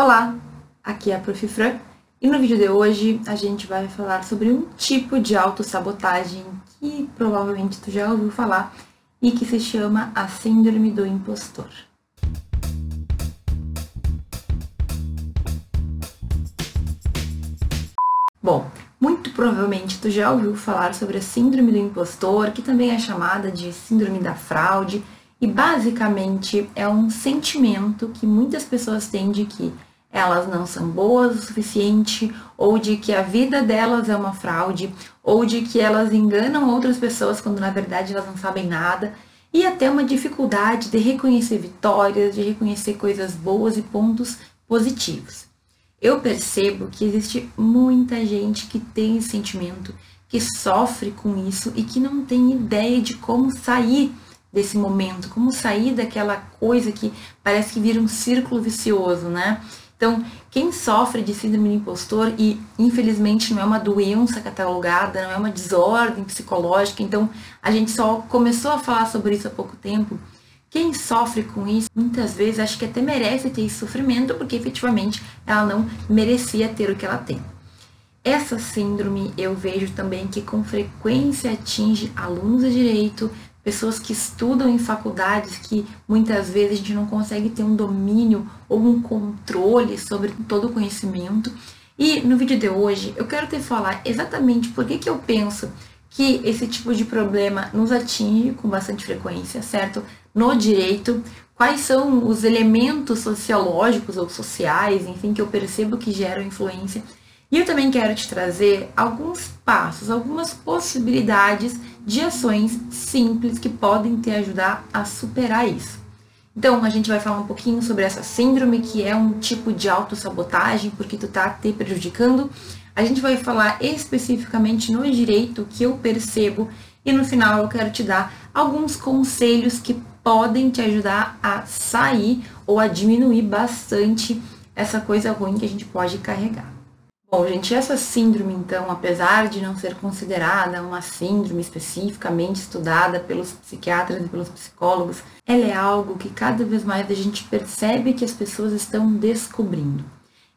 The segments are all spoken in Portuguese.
Olá, aqui é a Prof. Fran e no vídeo de hoje a gente vai falar sobre um tipo de autossabotagem que provavelmente tu já ouviu falar e que se chama a Síndrome do Impostor. Bom, muito provavelmente tu já ouviu falar sobre a Síndrome do Impostor, que também é chamada de Síndrome da Fraude, e basicamente é um sentimento que muitas pessoas têm de que elas não são boas o suficiente, ou de que a vida delas é uma fraude, ou de que elas enganam outras pessoas quando na verdade elas não sabem nada, e até uma dificuldade de reconhecer vitórias, de reconhecer coisas boas e pontos positivos. Eu percebo que existe muita gente que tem esse sentimento, que sofre com isso e que não tem ideia de como sair desse momento, como sair daquela coisa que parece que vira um círculo vicioso, né? Então, quem sofre de síndrome do impostor, e infelizmente não é uma doença catalogada, não é uma desordem psicológica, então a gente só começou a falar sobre isso há pouco tempo. Quem sofre com isso, muitas vezes acha que até merece ter esse sofrimento, porque efetivamente ela não merecia ter o que ela tem. Essa síndrome eu vejo também que com frequência atinge alunos de direito, pessoas que estudam em faculdades que muitas vezes a gente não consegue ter um domínio ou um controle sobre todo o conhecimento. E no vídeo de hoje eu quero te falar exatamente por que, que eu penso que esse tipo de problema nos atinge com bastante frequência, certo? No direito, quais são os elementos sociológicos ou sociais, enfim, que eu percebo que geram influência e eu também quero te trazer alguns passos, algumas possibilidades de ações simples que podem te ajudar a superar isso. Então, a gente vai falar um pouquinho sobre essa síndrome, que é um tipo de autossabotagem, porque tu tá te prejudicando. A gente vai falar especificamente no direito que eu percebo e no final eu quero te dar alguns conselhos que podem te ajudar a sair ou a diminuir bastante essa coisa ruim que a gente pode carregar. Bom, gente, essa síndrome, então, apesar de não ser considerada uma síndrome especificamente estudada pelos psiquiatras e pelos psicólogos, ela é algo que cada vez mais a gente percebe que as pessoas estão descobrindo.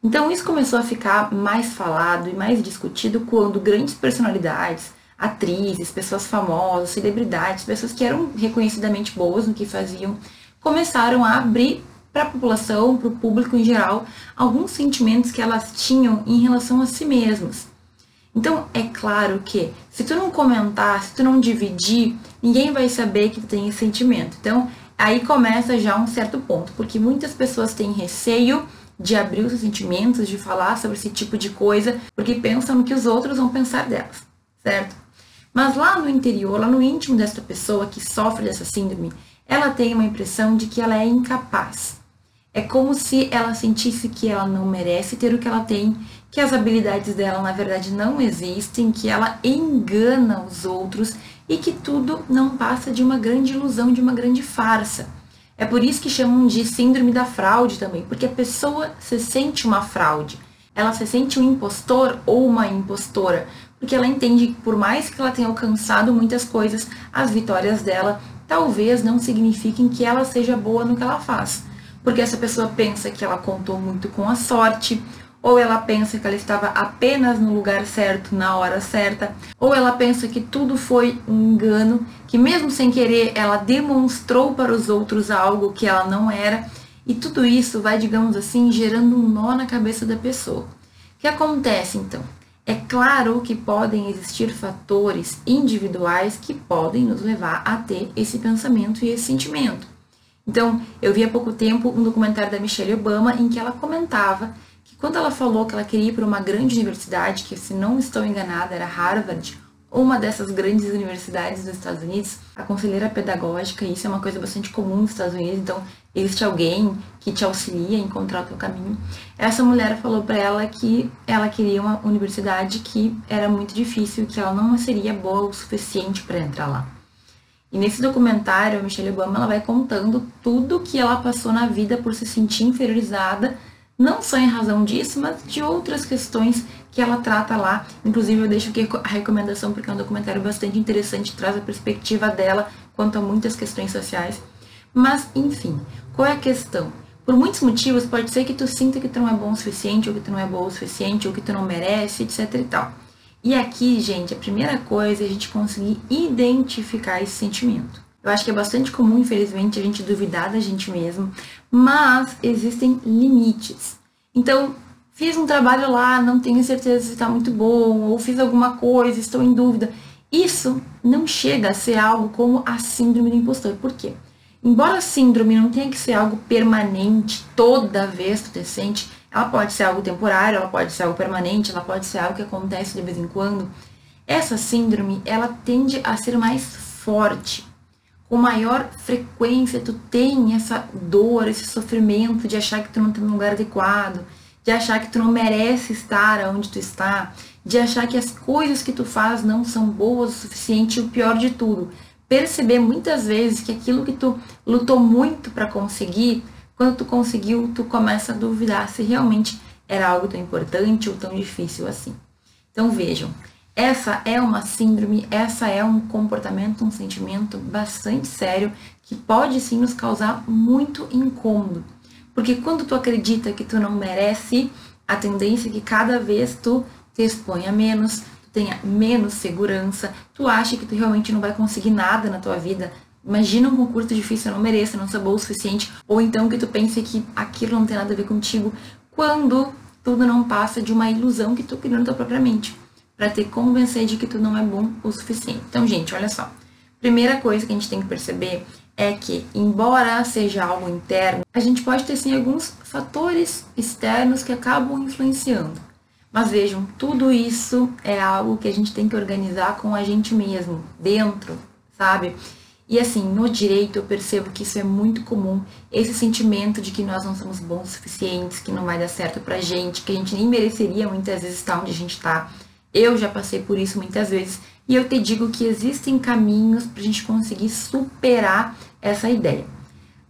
Então, isso começou a ficar mais falado e mais discutido quando grandes personalidades, atrizes, pessoas famosas, celebridades, pessoas que eram reconhecidamente boas no que faziam, começaram a abrir para a população, para o público em geral, alguns sentimentos que elas tinham em relação a si mesmas. Então, é claro que se tu não comentar, se tu não dividir, ninguém vai saber que tu tem esse sentimento. Então, aí começa já um certo ponto, porque muitas pessoas têm receio de abrir os sentimentos, de falar sobre esse tipo de coisa, porque pensam no que os outros vão pensar delas, certo? Mas lá no interior, lá no íntimo dessa pessoa que sofre dessa síndrome, ela tem uma impressão de que ela é incapaz. É como se ela sentisse que ela não merece ter o que ela tem, que as habilidades dela na verdade não existem, que ela engana os outros e que tudo não passa de uma grande ilusão, de uma grande farsa. É por isso que chamam de síndrome da fraude também, porque a pessoa se sente uma fraude. Ela se sente um impostor ou uma impostora, porque ela entende que por mais que ela tenha alcançado muitas coisas, as vitórias dela talvez não signifiquem que ela seja boa no que ela faz porque essa pessoa pensa que ela contou muito com a sorte, ou ela pensa que ela estava apenas no lugar certo na hora certa, ou ela pensa que tudo foi um engano, que mesmo sem querer ela demonstrou para os outros algo que ela não era, e tudo isso vai, digamos assim, gerando um nó na cabeça da pessoa. O que acontece então? É claro que podem existir fatores individuais que podem nos levar a ter esse pensamento e esse sentimento. Então, eu vi há pouco tempo um documentário da Michelle Obama em que ela comentava que quando ela falou que ela queria ir para uma grande universidade, que se não estou enganada era Harvard, uma dessas grandes universidades dos Estados Unidos, a conselheira pedagógica, e isso é uma coisa bastante comum nos Estados Unidos, então existe alguém que te auxilia a encontrar o teu caminho. Essa mulher falou para ela que ela queria uma universidade que era muito difícil, que ela não seria boa o suficiente para entrar lá. E nesse documentário, a Michelle Obama ela vai contando tudo que ela passou na vida por se sentir inferiorizada, não só em razão disso, mas de outras questões que ela trata lá. Inclusive, eu deixo aqui a recomendação porque é um documentário bastante interessante, traz a perspectiva dela quanto a muitas questões sociais. Mas, enfim, qual é a questão? Por muitos motivos, pode ser que tu sinta que tu não é bom o suficiente, ou que tu não é bom o suficiente, ou que tu não merece, etc e tal. E aqui, gente, a primeira coisa é a gente conseguir identificar esse sentimento. Eu acho que é bastante comum, infelizmente, a gente duvidar da gente mesmo, mas existem limites. Então, fiz um trabalho lá, não tenho certeza se está muito bom, ou fiz alguma coisa, estou em dúvida. Isso não chega a ser algo como a síndrome do impostor. Por quê? Embora a síndrome não tenha que ser algo permanente, toda vez que tu te sente, ela pode ser algo temporário, ela pode ser algo permanente, ela pode ser algo que acontece de vez em quando. Essa síndrome, ela tende a ser mais forte com maior frequência tu tem essa dor, esse sofrimento de achar que tu não está no lugar adequado, de achar que tu não merece estar onde tu está, de achar que as coisas que tu faz não são boas o suficiente e o pior de tudo, perceber muitas vezes que aquilo que tu lutou muito para conseguir, quando tu conseguiu, tu começa a duvidar se realmente era algo tão importante ou tão difícil assim. Então vejam, essa é uma síndrome, essa é um comportamento, um sentimento bastante sério que pode sim nos causar muito incômodo. Porque quando tu acredita que tu não merece, a tendência é que cada vez tu te exponha menos, tu tenha menos segurança, tu acha que tu realmente não vai conseguir nada na tua vida. Imagina um concurso difícil, eu não mereço, eu não sou boa o suficiente, ou então que tu pense que aquilo não tem nada a ver contigo, quando tudo não passa de uma ilusão que tu criou na tua própria mente para te convencer de que tu não é bom o suficiente. Então, gente, olha só. Primeira coisa que a gente tem que perceber é que, embora seja algo interno, a gente pode ter sim alguns fatores externos que acabam influenciando. Mas vejam, tudo isso é algo que a gente tem que organizar com a gente mesmo, dentro, sabe? E assim, no direito eu percebo que isso é muito comum, esse sentimento de que nós não somos bons o suficientes, que não vai dar certo pra gente, que a gente nem mereceria muitas vezes estar onde a gente tá. Eu já passei por isso muitas vezes e eu te digo que existem caminhos para a gente conseguir superar essa ideia.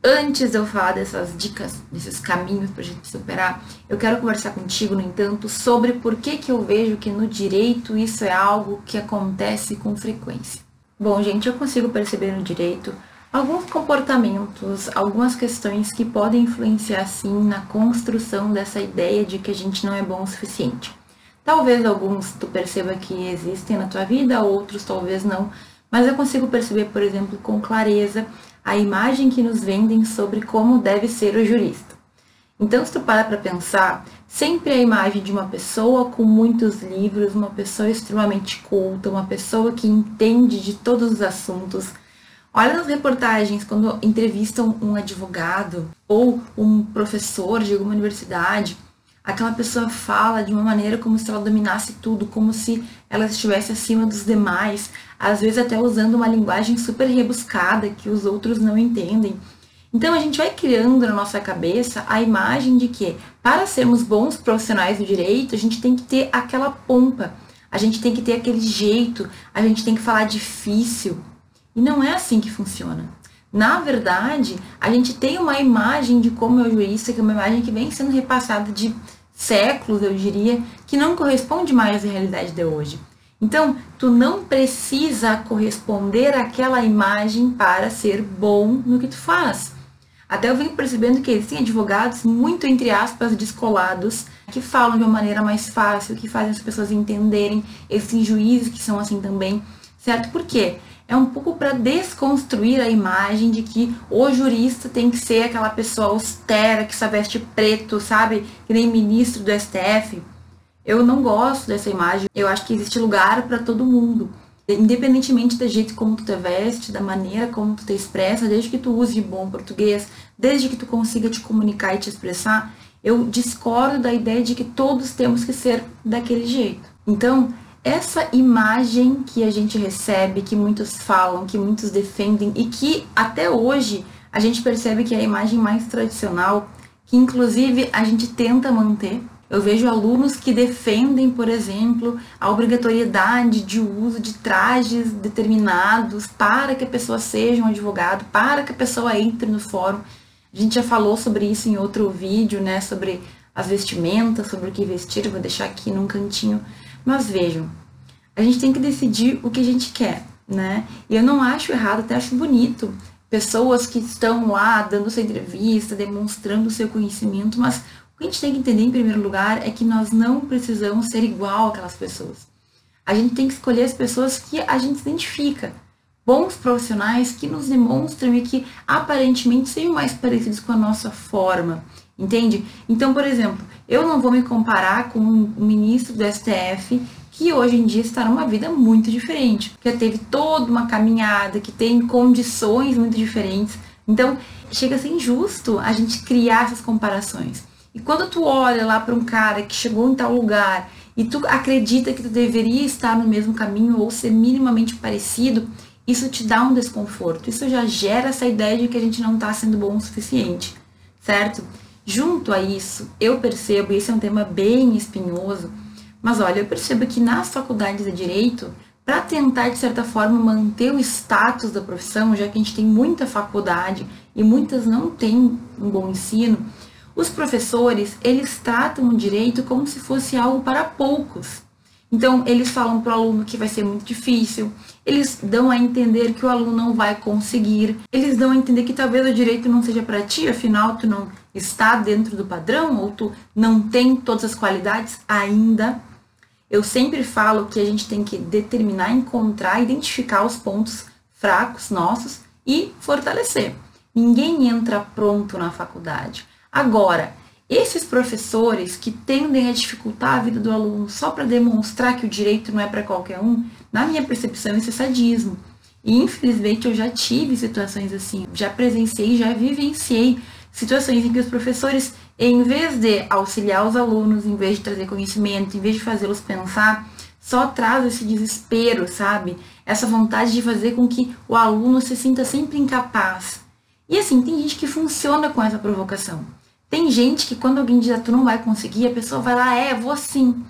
Antes de eu falar dessas dicas, desses caminhos para a gente superar, eu quero conversar contigo, no entanto, sobre por que, que eu vejo que no direito isso é algo que acontece com frequência. Bom, gente, eu consigo perceber no direito alguns comportamentos, algumas questões que podem influenciar sim na construção dessa ideia de que a gente não é bom o suficiente. Talvez alguns tu perceba que existem na tua vida, outros talvez não, mas eu consigo perceber, por exemplo, com clareza a imagem que nos vendem sobre como deve ser o jurista. Então, se tu para para pensar, sempre a imagem de uma pessoa com muitos livros, uma pessoa extremamente culta, uma pessoa que entende de todos os assuntos. Olha nas reportagens quando entrevistam um advogado ou um professor de alguma universidade, aquela pessoa fala de uma maneira como se ela dominasse tudo, como se ela estivesse acima dos demais, às vezes até usando uma linguagem super rebuscada que os outros não entendem. Então a gente vai criando na nossa cabeça a imagem de que para sermos bons profissionais do direito, a gente tem que ter aquela pompa, a gente tem que ter aquele jeito, a gente tem que falar difícil. E não é assim que funciona. Na verdade, a gente tem uma imagem de como é o jurista, que é uma imagem que vem sendo repassada de séculos, eu diria, que não corresponde mais à realidade de hoje. Então, tu não precisa corresponder àquela imagem para ser bom no que tu faz. Até eu venho percebendo que existem advogados muito, entre aspas, descolados, que falam de uma maneira mais fácil, que fazem as pessoas entenderem. Existem juízes que são assim também, certo? Por quê? é um pouco para desconstruir a imagem de que o jurista tem que ser aquela pessoa austera, que só veste preto, sabe? Que nem ministro do STF. Eu não gosto dessa imagem. Eu acho que existe lugar para todo mundo. Independentemente do jeito como tu te veste, da maneira como tu te expressa, desde que tu use bom português, desde que tu consiga te comunicar e te expressar, eu discordo da ideia de que todos temos que ser daquele jeito. Então, essa imagem que a gente recebe, que muitos falam, que muitos defendem e que até hoje a gente percebe que é a imagem mais tradicional, que inclusive a gente tenta manter. Eu vejo alunos que defendem, por exemplo, a obrigatoriedade de uso de trajes determinados para que a pessoa seja um advogado, para que a pessoa entre no fórum. A gente já falou sobre isso em outro vídeo, né, sobre as vestimentas, sobre o que vestir, vou deixar aqui num cantinho mas vejam, a gente tem que decidir o que a gente quer, né? E eu não acho errado, até acho bonito pessoas que estão lá dando sua entrevista, demonstrando seu conhecimento, mas o que a gente tem que entender em primeiro lugar é que nós não precisamos ser igual aquelas pessoas. A gente tem que escolher as pessoas que a gente se identifica. Bons profissionais que nos demonstram e que aparentemente sejam mais parecidos com a nossa forma. Entende? Então, por exemplo, eu não vou me comparar com um ministro do STF que hoje em dia está numa vida muito diferente, que teve toda uma caminhada, que tem condições muito diferentes. Então, chega a ser injusto a gente criar essas comparações. E quando tu olha lá para um cara que chegou em tal lugar e tu acredita que tu deveria estar no mesmo caminho ou ser minimamente parecido, isso te dá um desconforto. Isso já gera essa ideia de que a gente não está sendo bom o suficiente, certo? Junto a isso, eu percebo, e esse é um tema bem espinhoso, mas olha, eu percebo que nas faculdades de direito, para tentar de certa forma manter o status da profissão, já que a gente tem muita faculdade e muitas não têm um bom ensino, os professores, eles tratam o direito como se fosse algo para poucos. Então, eles falam para o aluno que vai ser muito difícil, eles dão a entender que o aluno não vai conseguir, eles dão a entender que talvez o direito não seja para ti, afinal tu não está dentro do padrão ou tu não tem todas as qualidades ainda. Eu sempre falo que a gente tem que determinar, encontrar, identificar os pontos fracos nossos e fortalecer. Ninguém entra pronto na faculdade. Agora, esses professores que tendem a dificultar a vida do aluno só para demonstrar que o direito não é para qualquer um, na minha percepção, isso é sadismo. E infelizmente eu já tive situações assim, já presenciei, já vivenciei situações em que os professores em vez de auxiliar os alunos, em vez de trazer conhecimento, em vez de fazê-los pensar, só traz esse desespero, sabe? Essa vontade de fazer com que o aluno se sinta sempre incapaz. E assim, tem gente que funciona com essa provocação. Tem gente que quando alguém diz, ah, tu não vai conseguir, a pessoa vai lá, é, vou sim.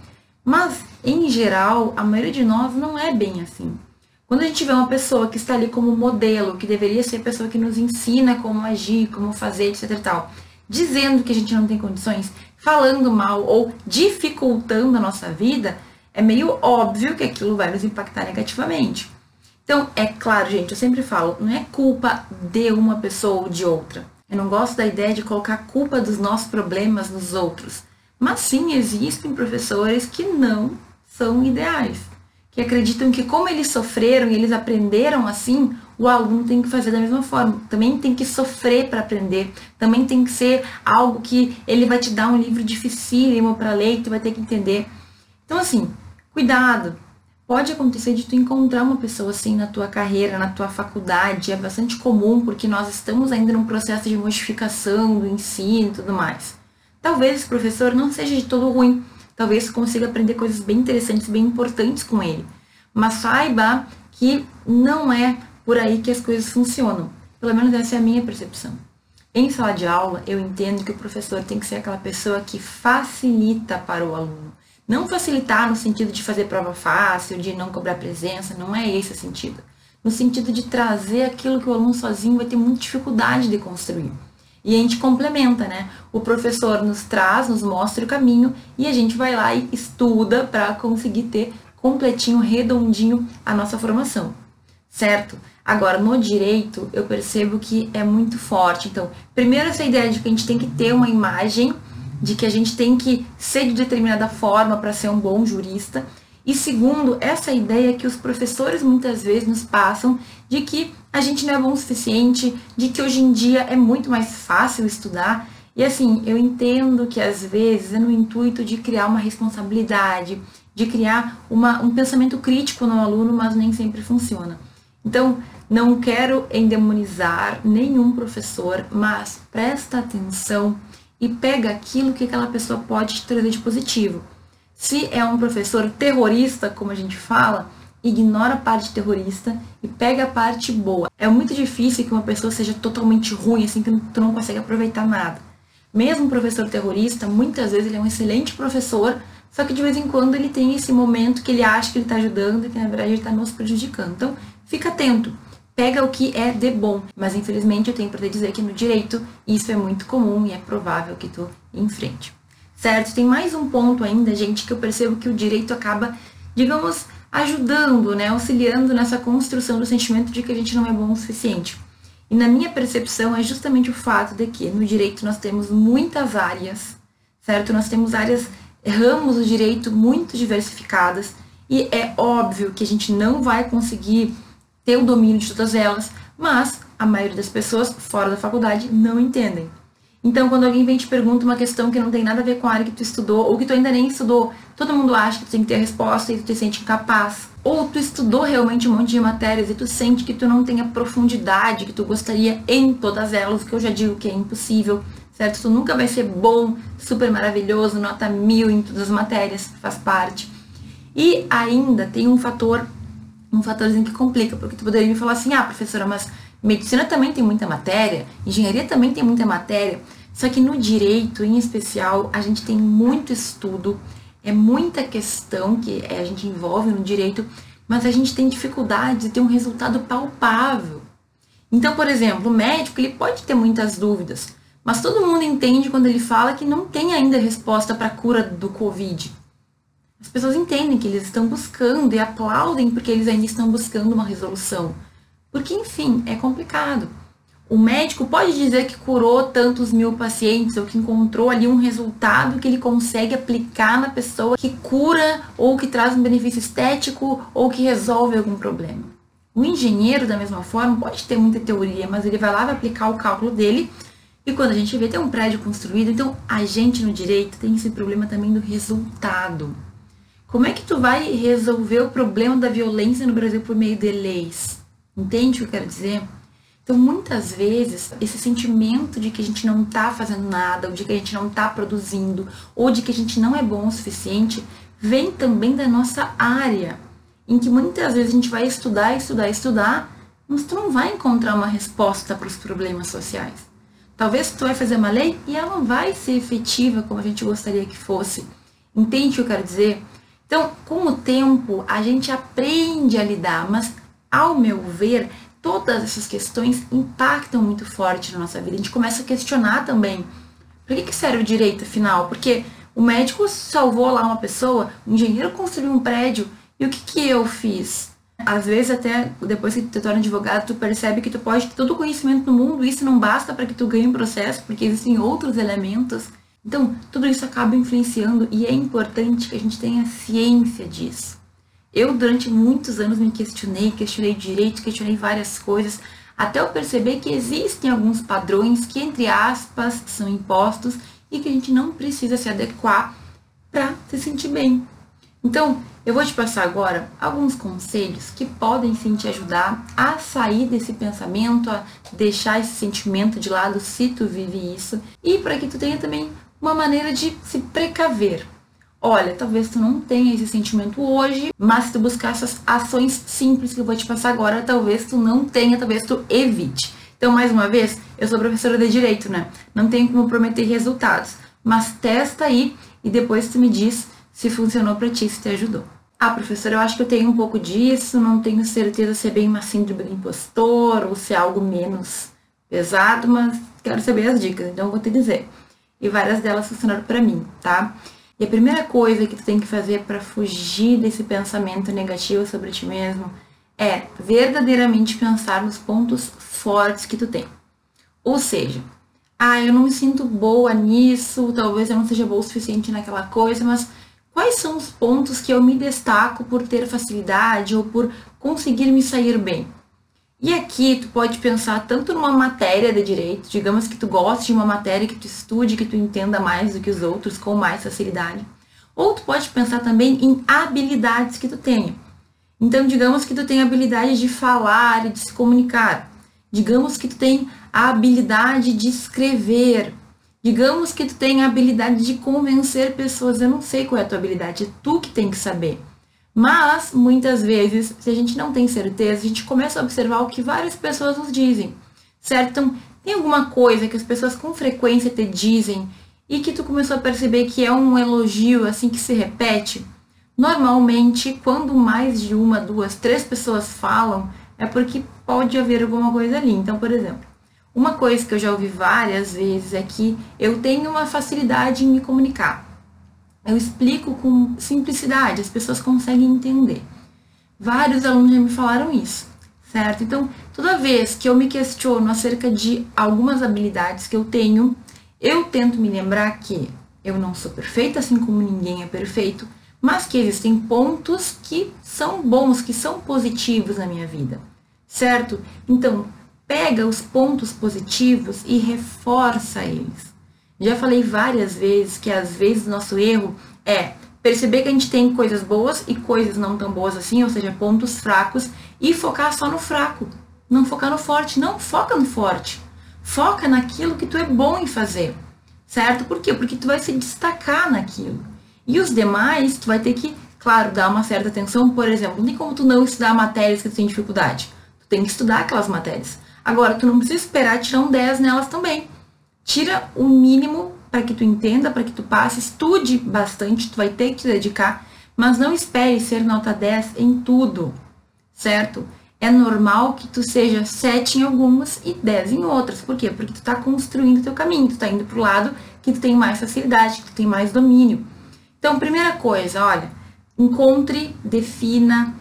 Mas, em geral, a maioria de nós não é bem assim. Quando a gente vê uma pessoa que está ali como modelo, que deveria ser a pessoa que nos ensina como agir, como fazer, etc tal, dizendo que a gente não tem condições, falando mal ou dificultando a nossa vida, é meio óbvio que aquilo vai nos impactar negativamente. Então, é claro, gente, eu sempre falo, não é culpa de uma pessoa ou de outra. Eu não gosto da ideia de colocar a culpa dos nossos problemas nos outros. Mas sim, existem professores que não são ideais, que acreditam que como eles sofreram e eles aprenderam assim, o aluno tem que fazer da mesma forma. Também tem que sofrer para aprender. Também tem que ser algo que ele vai te dar um livro dificílimo para ler e tu vai ter que entender. Então, assim, cuidado. Pode acontecer de tu encontrar uma pessoa assim na tua carreira, na tua faculdade. É bastante comum porque nós estamos ainda num processo de modificação do ensino e tudo mais. Talvez esse professor não seja de todo ruim. Talvez consiga aprender coisas bem interessantes, bem importantes com ele. Mas saiba que não é por aí que as coisas funcionam. Pelo menos essa é a minha percepção. Em sala de aula, eu entendo que o professor tem que ser aquela pessoa que facilita para o aluno. Não facilitar no sentido de fazer prova fácil, de não cobrar presença, não é esse o sentido. No sentido de trazer aquilo que o aluno sozinho vai ter muita dificuldade de construir. E a gente complementa, né? O professor nos traz, nos mostra o caminho e a gente vai lá e estuda para conseguir ter completinho, redondinho a nossa formação. Certo? Agora, no direito, eu percebo que é muito forte. Então, primeiro, essa ideia de que a gente tem que ter uma imagem, de que a gente tem que ser de determinada forma para ser um bom jurista. E segundo, essa ideia que os professores muitas vezes nos passam de que a gente não é bom o suficiente, de que hoje em dia é muito mais fácil estudar. E assim, eu entendo que às vezes é no intuito de criar uma responsabilidade, de criar uma, um pensamento crítico no aluno, mas nem sempre funciona. Então, não quero endemonizar nenhum professor, mas presta atenção e pega aquilo que aquela pessoa pode trazer de positivo. Se é um professor terrorista, como a gente fala, ignora a parte terrorista e pega a parte boa. É muito difícil que uma pessoa seja totalmente ruim, assim, que tu não consegue aproveitar nada. Mesmo um professor terrorista, muitas vezes ele é um excelente professor, só que de vez em quando ele tem esse momento que ele acha que ele está ajudando e que na verdade ele está nos prejudicando. Então, fica atento. Pega o que é de bom. Mas infelizmente eu tenho para te dizer que no direito isso é muito comum e é provável que tu enfrente. Certo? Tem mais um ponto ainda, gente, que eu percebo que o direito acaba, digamos, ajudando, né, auxiliando nessa construção do sentimento de que a gente não é bom o suficiente. E na minha percepção é justamente o fato de que no direito nós temos muitas áreas, certo? Nós temos áreas, ramos do direito muito diversificadas e é óbvio que a gente não vai conseguir ter o domínio de todas elas, mas a maioria das pessoas fora da faculdade não entendem. Então, quando alguém vem te pergunta uma questão que não tem nada a ver com a área que tu estudou, ou que tu ainda nem estudou, todo mundo acha que tu tem que ter a resposta e tu te sente incapaz. Ou tu estudou realmente um monte de matérias e tu sente que tu não tem a profundidade que tu gostaria em todas elas, que eu já digo que é impossível, certo? Tu nunca vai ser bom, super maravilhoso, nota mil em todas as matérias, faz parte. E ainda tem um fator, um fatorzinho que complica, porque tu poderia me falar assim, ah, professora, mas Medicina também tem muita matéria, engenharia também tem muita matéria, só que no direito, em especial, a gente tem muito estudo, é muita questão que a gente envolve no direito, mas a gente tem dificuldade de ter um resultado palpável. Então, por exemplo, o médico ele pode ter muitas dúvidas, mas todo mundo entende quando ele fala que não tem ainda resposta para a cura do Covid. As pessoas entendem que eles estão buscando e aplaudem porque eles ainda estão buscando uma resolução. Porque, enfim, é complicado. O médico pode dizer que curou tantos mil pacientes ou que encontrou ali um resultado que ele consegue aplicar na pessoa que cura ou que traz um benefício estético ou que resolve algum problema. O engenheiro, da mesma forma, pode ter muita teoria, mas ele vai lá vai aplicar o cálculo dele e quando a gente vê, tem um prédio construído. Então, a gente no direito tem esse problema também do resultado. Como é que tu vai resolver o problema da violência no Brasil por meio de leis? Entende o que eu quero dizer? Então, muitas vezes, esse sentimento de que a gente não está fazendo nada, ou de que a gente não está produzindo, ou de que a gente não é bom o suficiente, vem também da nossa área, em que muitas vezes a gente vai estudar, estudar, estudar, mas tu não vai encontrar uma resposta para os problemas sociais. Talvez tu vai fazer uma lei e ela não vai ser efetiva como a gente gostaria que fosse. Entende o que eu quero dizer? Então, com o tempo, a gente aprende a lidar, mas ao meu ver, todas essas questões impactam muito forte na nossa vida. A gente começa a questionar também. Por que, que serve o direito, afinal? Porque o médico salvou lá uma pessoa, o engenheiro construiu um prédio, e o que, que eu fiz? Às vezes, até depois que tu te torna advogado, tu percebe que tu pode ter todo o conhecimento do mundo, isso não basta para que tu ganhe um processo, porque existem outros elementos. Então, tudo isso acaba influenciando e é importante que a gente tenha ciência disso. Eu, durante muitos anos, me questionei, questionei direito, questionei várias coisas, até eu perceber que existem alguns padrões que, entre aspas, são impostos e que a gente não precisa se adequar para se sentir bem. Então, eu vou te passar agora alguns conselhos que podem sim te ajudar a sair desse pensamento, a deixar esse sentimento de lado se tu vive isso e para que tu tenha também uma maneira de se precaver, Olha, talvez tu não tenha esse sentimento hoje, mas se tu buscar essas ações simples que eu vou te passar agora, talvez tu não tenha, talvez tu evite. Então, mais uma vez, eu sou professora de direito, né? Não tenho como prometer resultados, mas testa aí e depois tu me diz se funcionou para ti, se te ajudou. Ah, professora, eu acho que eu tenho um pouco disso, não tenho certeza se é bem uma síndrome do impostor ou se é algo menos pesado, mas quero saber as dicas, então eu vou te dizer. E várias delas funcionaram para mim, tá? E a primeira coisa que tu tem que fazer para fugir desse pensamento negativo sobre ti mesmo é verdadeiramente pensar nos pontos fortes que tu tem. Ou seja, ah, eu não me sinto boa nisso, talvez eu não seja boa o suficiente naquela coisa, mas quais são os pontos que eu me destaco por ter facilidade ou por conseguir me sair bem? E aqui tu pode pensar tanto numa matéria de direito, digamos que tu goste de uma matéria que tu estude, que tu entenda mais do que os outros com mais facilidade. Ou tu pode pensar também em habilidades que tu tenha. Então, digamos que tu tem a habilidade de falar e de se comunicar. Digamos que tu tem a habilidade de escrever. Digamos que tu tem a habilidade de convencer pessoas. Eu não sei qual é a tua habilidade, é tu que tem que saber. Mas, muitas vezes, se a gente não tem certeza, a gente começa a observar o que várias pessoas nos dizem, certo? Então, tem alguma coisa que as pessoas com frequência te dizem e que tu começou a perceber que é um elogio assim que se repete? Normalmente, quando mais de uma, duas, três pessoas falam, é porque pode haver alguma coisa ali. Então, por exemplo, uma coisa que eu já ouvi várias vezes é que eu tenho uma facilidade em me comunicar. Eu explico com simplicidade, as pessoas conseguem entender. Vários alunos já me falaram isso. certo? Então, toda vez que eu me questiono acerca de algumas habilidades que eu tenho, eu tento me lembrar que eu não sou perfeita, assim como ninguém é perfeito, mas que existem pontos que são bons, que são positivos na minha vida, certo? Então, pega os pontos positivos e reforça eles. Já falei várias vezes que às vezes nosso erro é perceber que a gente tem coisas boas e coisas não tão boas assim, ou seja, pontos fracos, e focar só no fraco. Não focar no forte, não foca no forte. Foca naquilo que tu é bom em fazer. Certo? Por quê? Porque tu vai se destacar naquilo. E os demais, tu vai ter que, claro, dar uma certa atenção. Por exemplo, nem como tu não estudar matérias que tu tem dificuldade. Tu tem que estudar aquelas matérias. Agora, tu não precisa esperar tirar um 10 nelas também. Tira o mínimo para que tu entenda, para que tu passe, estude bastante, tu vai ter que te dedicar, mas não espere ser nota 10 em tudo, certo? É normal que tu seja 7 em algumas e 10 em outras. Por quê? Porque tu está construindo teu caminho, tu está indo para o lado que tu tem mais facilidade, que tu tem mais domínio. Então, primeira coisa, olha, encontre, defina,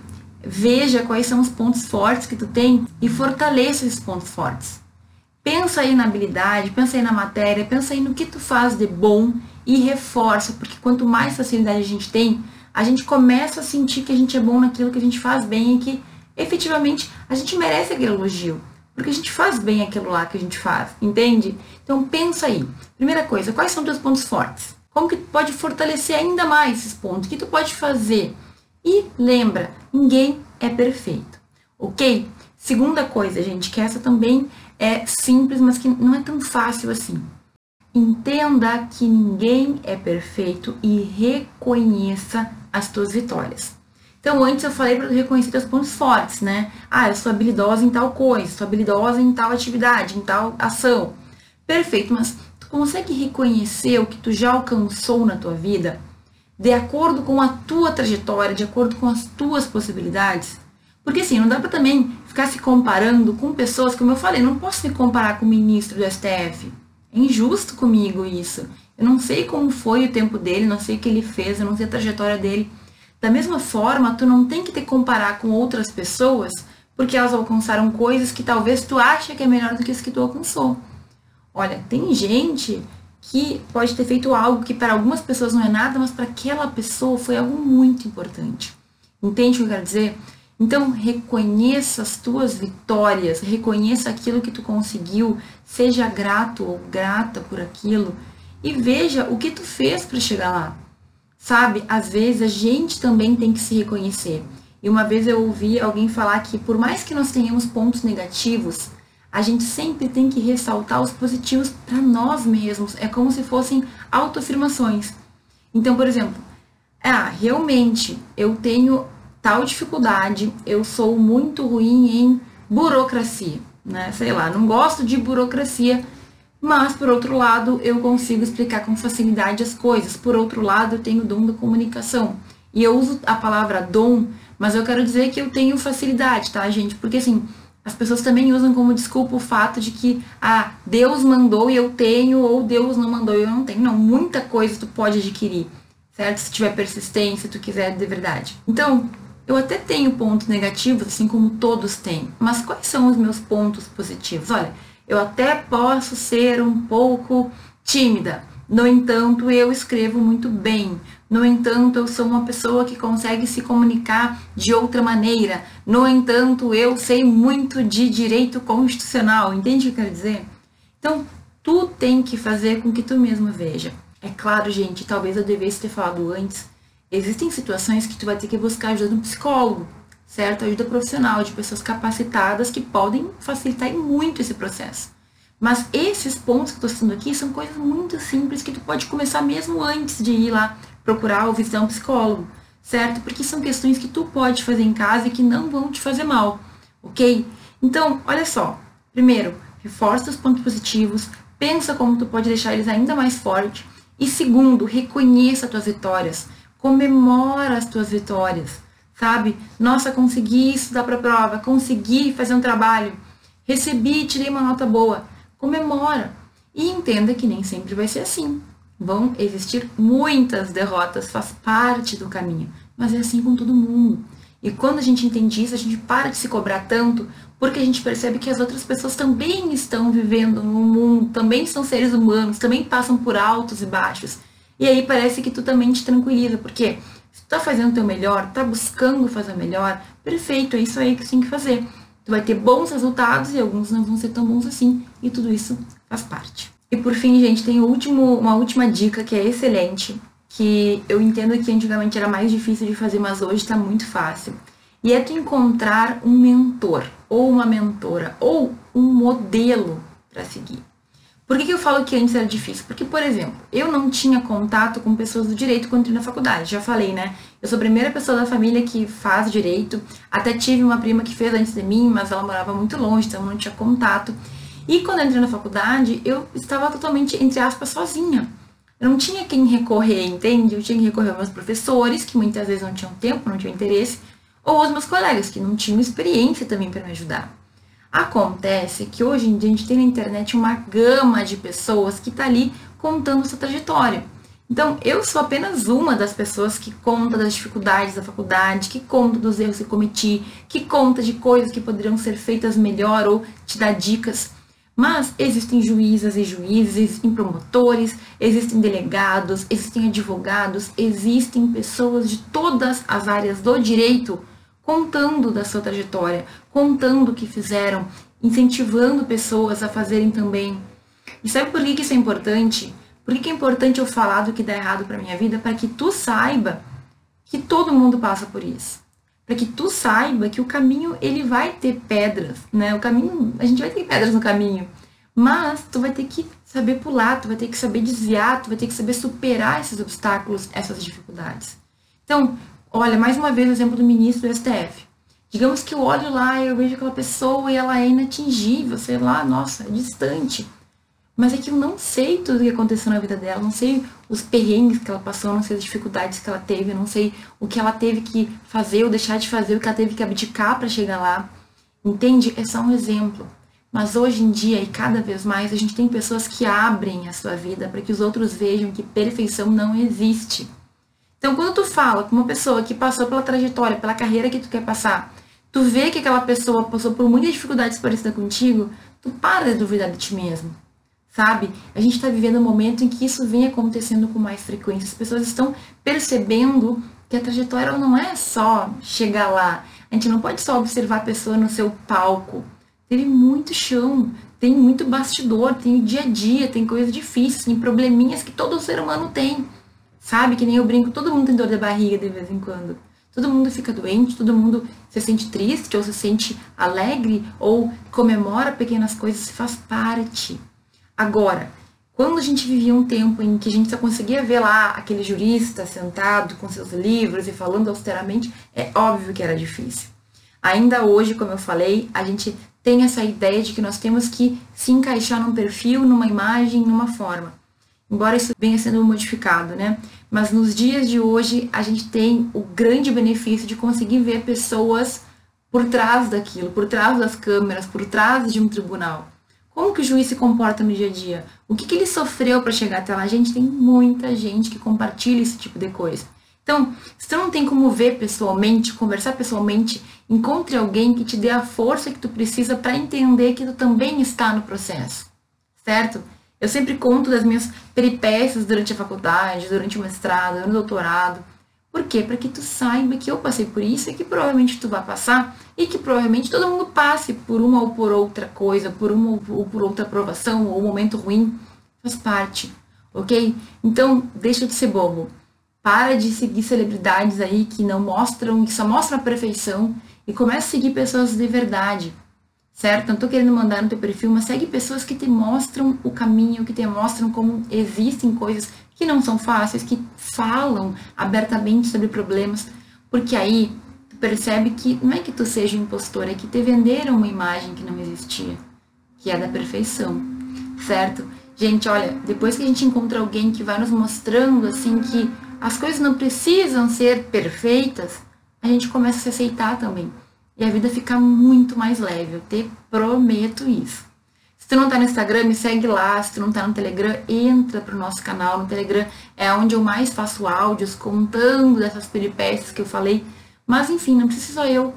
veja quais são os pontos fortes que tu tem e fortaleça esses pontos fortes. Pensa aí na habilidade, pensa aí na matéria, pensa aí no que tu faz de bom e reforça, porque quanto mais facilidade a gente tem, a gente começa a sentir que a gente é bom naquilo que a gente faz bem e que efetivamente a gente merece aquele elogio, porque a gente faz bem aquilo lá que a gente faz, entende? Então pensa aí. Primeira coisa, quais são teus pontos fortes? Como que tu pode fortalecer ainda mais esses pontos? O que tu pode fazer? E lembra, ninguém é perfeito, ok? Segunda coisa, gente, que essa também é simples, mas que não é tão fácil assim. Entenda que ninguém é perfeito e reconheça as tuas vitórias. Então, antes eu falei para reconhecer teus pontos fortes, né? Ah, eu sou habilidosa em tal coisa, sou habilidosa em tal atividade, em tal ação. Perfeito, mas tu consegue reconhecer o que tu já alcançou na tua vida de acordo com a tua trajetória, de acordo com as tuas possibilidades? Porque assim, não dá para também ficar se comparando com pessoas, como eu falei, não posso me comparar com o ministro do STF. É injusto comigo isso. Eu não sei como foi o tempo dele, não sei o que ele fez, eu não sei a trajetória dele. Da mesma forma, tu não tem que te comparar com outras pessoas porque elas alcançaram coisas que talvez tu acha que é melhor do que as que tu alcançou. Olha, tem gente que pode ter feito algo que para algumas pessoas não é nada, mas para aquela pessoa foi algo muito importante. Entende o que eu quero dizer? Então, reconheça as tuas vitórias, reconheça aquilo que tu conseguiu, seja grato ou grata por aquilo e veja o que tu fez para chegar lá. Sabe, às vezes a gente também tem que se reconhecer. E uma vez eu ouvi alguém falar que por mais que nós tenhamos pontos negativos, a gente sempre tem que ressaltar os positivos para nós mesmos. É como se fossem autoafirmações. Então, por exemplo, ah, realmente eu tenho tal dificuldade, eu sou muito ruim em burocracia, né? Sei lá, não gosto de burocracia, mas por outro lado, eu consigo explicar com facilidade as coisas. Por outro lado, eu tenho dom da comunicação. E eu uso a palavra dom, mas eu quero dizer que eu tenho facilidade, tá, gente? Porque assim, as pessoas também usam como desculpa o fato de que, ah, Deus mandou e eu tenho, ou Deus não mandou e eu não tenho. Não, muita coisa tu pode adquirir, certo? Se tiver persistência, se tu quiser de verdade. Então, eu até tenho pontos negativos, assim como todos têm, mas quais são os meus pontos positivos? Olha, eu até posso ser um pouco tímida, no entanto, eu escrevo muito bem. No entanto, eu sou uma pessoa que consegue se comunicar de outra maneira. No entanto, eu sei muito de direito constitucional. Entende o que eu quero dizer? Então, tu tem que fazer com que tu mesmo veja. É claro, gente, talvez eu devesse ter falado antes, existem situações que tu vai ter que buscar ajuda de um psicólogo, certo? Ajuda profissional, de pessoas capacitadas que podem facilitar muito esse processo. Mas esses pontos que eu estou citando aqui são coisas muito simples que tu pode começar mesmo antes de ir lá procurar ou visitar um psicólogo, certo? Porque são questões que tu pode fazer em casa e que não vão te fazer mal, ok? Então, olha só. Primeiro, reforça os pontos positivos, pensa como tu pode deixar eles ainda mais fortes. E segundo, reconheça as tuas vitórias comemora as tuas vitórias, sabe? Nossa, consegui estudar para a prova, consegui fazer um trabalho, recebi, tirei uma nota boa. Comemora. E entenda que nem sempre vai ser assim. Vão existir muitas derrotas, faz parte do caminho, mas é assim com todo mundo. E quando a gente entende isso, a gente para de se cobrar tanto, porque a gente percebe que as outras pessoas também estão vivendo no mundo, também são seres humanos, também passam por altos e baixos. E aí parece que tu também te tranquiliza, porque se tu tá fazendo o teu melhor, tá buscando fazer o melhor, perfeito, é isso aí que tu tem que fazer. Tu vai ter bons resultados e alguns não vão ser tão bons assim, e tudo isso faz parte. E por fim, gente, tem último, uma última dica que é excelente, que eu entendo que antigamente era mais difícil de fazer, mas hoje está muito fácil. E é tu encontrar um mentor, ou uma mentora, ou um modelo para seguir. Por que, que eu falo que antes era difícil? Porque, por exemplo, eu não tinha contato com pessoas do direito quando entrei na faculdade. Já falei, né? Eu sou a primeira pessoa da família que faz direito. Até tive uma prima que fez antes de mim, mas ela morava muito longe, então não tinha contato. E quando eu entrei na faculdade, eu estava totalmente, entre aspas, sozinha. Eu não tinha quem recorrer, entende? Eu tinha que recorrer aos meus professores, que muitas vezes não tinham tempo, não tinham interesse, ou aos meus colegas, que não tinham experiência também para me ajudar. Acontece que hoje em dia a gente tem na internet uma gama de pessoas que está ali contando sua trajetória. Então, eu sou apenas uma das pessoas que conta das dificuldades da faculdade, que conta dos erros que cometi, que conta de coisas que poderiam ser feitas melhor ou te dá dicas. Mas existem juízas e juízes, existem promotores, existem delegados, existem advogados, existem pessoas de todas as áreas do direito contando da sua trajetória, contando o que fizeram, incentivando pessoas a fazerem também. E sabe por que isso é importante? Por que é importante eu falar do que dá errado para minha vida? Para que tu saiba que todo mundo passa por isso. Para que tu saiba que o caminho ele vai ter pedras, né? O caminho, a gente vai ter pedras no caminho, mas tu vai ter que saber pular, tu vai ter que saber desviar, tu vai ter que saber superar esses obstáculos, essas dificuldades. Então, Olha, mais uma vez o exemplo do ministro do STF. Digamos que eu olho lá e eu vejo aquela pessoa e ela é inatingível, sei lá, nossa, é distante. Mas é que eu não sei tudo o que aconteceu na vida dela, não sei os perrengues que ela passou, não sei as dificuldades que ela teve, não sei o que ela teve que fazer ou deixar de fazer, o que ela teve que abdicar para chegar lá. Entende? É só um exemplo. Mas hoje em dia, e cada vez mais, a gente tem pessoas que abrem a sua vida para que os outros vejam que perfeição não existe. Então, quando tu fala com uma pessoa que passou pela trajetória, pela carreira que tu quer passar, tu vê que aquela pessoa passou por muitas dificuldades parecidas contigo, tu para de duvidar de ti mesmo, sabe? A gente está vivendo um momento em que isso vem acontecendo com mais frequência. As pessoas estão percebendo que a trajetória não é só chegar lá. A gente não pode só observar a pessoa no seu palco. Tem muito chão, tem muito bastidor, tem o dia a dia, tem coisas difíceis, tem probleminhas que todo ser humano tem. Sabe? Que nem eu brinco, todo mundo tem dor de barriga de vez em quando. Todo mundo fica doente, todo mundo se sente triste, ou se sente alegre, ou comemora pequenas coisas, faz parte. Agora, quando a gente vivia um tempo em que a gente só conseguia ver lá aquele jurista sentado com seus livros e falando austeramente, é óbvio que era difícil. Ainda hoje, como eu falei, a gente tem essa ideia de que nós temos que se encaixar num perfil, numa imagem, numa forma embora isso venha sendo modificado, né? Mas nos dias de hoje a gente tem o grande benefício de conseguir ver pessoas por trás daquilo, por trás das câmeras, por trás de um tribunal. Como que o juiz se comporta no dia a dia? O que, que ele sofreu para chegar até lá? A gente tem muita gente que compartilha esse tipo de coisa. Então, se tu não tem como ver pessoalmente, conversar pessoalmente, encontre alguém que te dê a força que tu precisa para entender que tu também está no processo, certo? Eu sempre conto das minhas peripécias durante a faculdade, durante o mestrado, no doutorado. Por quê? Para que tu saiba que eu passei por isso e que provavelmente tu vai passar e que provavelmente todo mundo passe por uma ou por outra coisa, por uma ou por outra aprovação ou momento ruim. Faz parte, ok? Então, deixa de ser bobo. Para de seguir celebridades aí que não mostram, que só mostram a perfeição e comece a seguir pessoas de verdade certo? Não estou querendo mandar no teu perfil, mas segue pessoas que te mostram o caminho, que te mostram como existem coisas que não são fáceis, que falam abertamente sobre problemas, porque aí tu percebe que não é que tu seja impostor, é que te venderam uma imagem que não existia, que é da perfeição, certo? Gente, olha, depois que a gente encontra alguém que vai nos mostrando assim que as coisas não precisam ser perfeitas, a gente começa a se aceitar também e a vida fica muito mais leve. Eu te prometo isso. Se tu não tá no Instagram, me segue lá. Se tu não tá no Telegram, entra pro nosso canal. No Telegram é onde eu mais faço áudios contando dessas peripécias que eu falei. Mas enfim, não precisa só eu.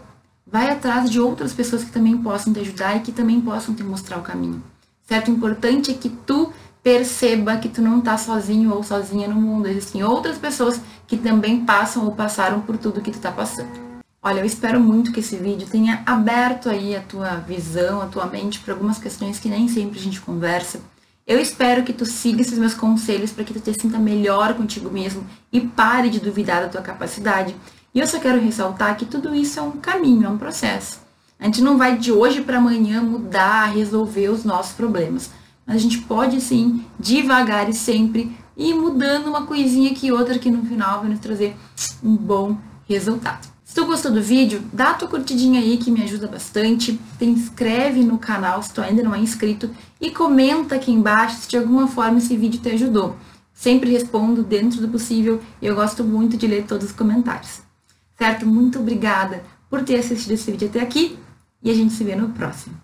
Vai atrás de outras pessoas que também possam te ajudar e que também possam te mostrar o caminho. Certo? O importante é que tu perceba que tu não tá sozinho ou sozinha no mundo. Existem outras pessoas que também passam ou passaram por tudo que tu tá passando. Olha, eu espero muito que esse vídeo tenha aberto aí a tua visão, a tua mente para algumas questões que nem sempre a gente conversa. Eu espero que tu siga esses meus conselhos para que tu te sinta melhor contigo mesmo e pare de duvidar da tua capacidade. E eu só quero ressaltar que tudo isso é um caminho, é um processo. A gente não vai de hoje para amanhã mudar, resolver os nossos problemas. Mas a gente pode sim, devagar e sempre, ir mudando uma coisinha aqui outra que no final vai nos trazer um bom resultado. Se tu gostou do vídeo, dá a tua curtidinha aí que me ajuda bastante. Te inscreve no canal se tu ainda não é inscrito e comenta aqui embaixo se de alguma forma esse vídeo te ajudou. Sempre respondo dentro do possível e eu gosto muito de ler todos os comentários. Certo? Muito obrigada por ter assistido esse vídeo até aqui e a gente se vê no próximo.